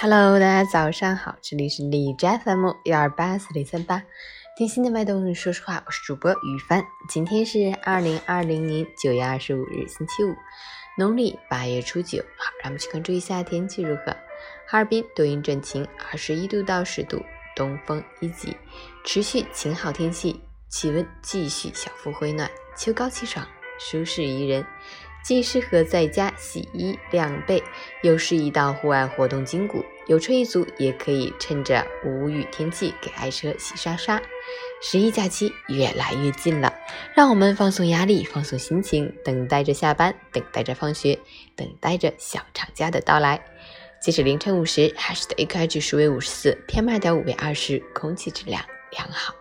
Hello，大家早上好，这里是李斋 FM 幺二八四零三八，听心的脉动，说实话，我是主播于帆。今天是二零二零年九月二十五日，星期五，农历八月初九。好，让我们去关注一下天气如何。哈尔滨多云转晴，二十一度到十度，东风一级，持续晴好天气，气温继续小幅回暖，秋高气爽，舒适宜人。既适合在家洗衣晾被，又适宜到户外活动筋骨。有车一族也可以趁着无雨天气给爱车洗刷刷。十一假期越来越近了，让我们放松压力，放松心情，等待着下班，等待着放学，等待着小长假的到来。截止凌晨五时，海市的 AQI 指数为五十四，PM 二点五为二十，空气质量良好。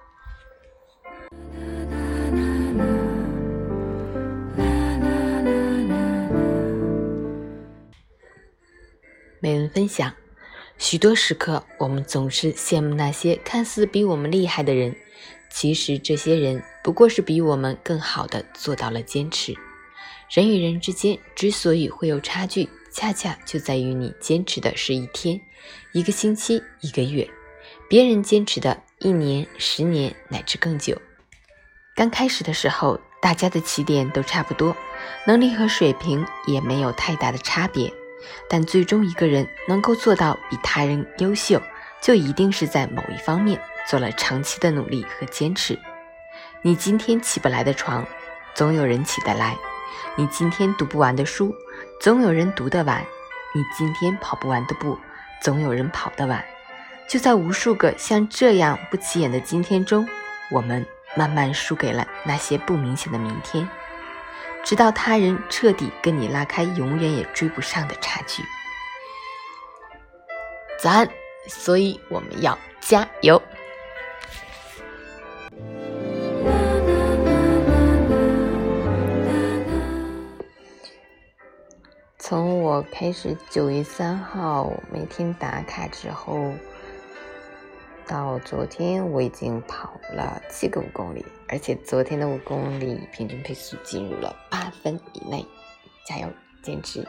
每人分享，许多时刻，我们总是羡慕那些看似比我们厉害的人，其实这些人不过是比我们更好的做到了坚持。人与人之间之所以会有差距，恰恰就在于你坚持的是一天、一个星期、一个月，别人坚持的一年、十年乃至更久。刚开始的时候，大家的起点都差不多，能力和水平也没有太大的差别。但最终，一个人能够做到比他人优秀，就一定是在某一方面做了长期的努力和坚持。你今天起不来的床，总有人起得来；你今天读不完的书，总有人读得完；你今天跑不完的步，总有人跑得完。就在无数个像这样不起眼的今天中，我们慢慢输给了那些不明显的明天。直到他人彻底跟你拉开永远也追不上的差距。早安，所以我们要加油。从我开始九月三号每天打卡之后。到昨天我已经跑了七个五公里，而且昨天的五公里平均配速进入了八分以内，加油，坚持！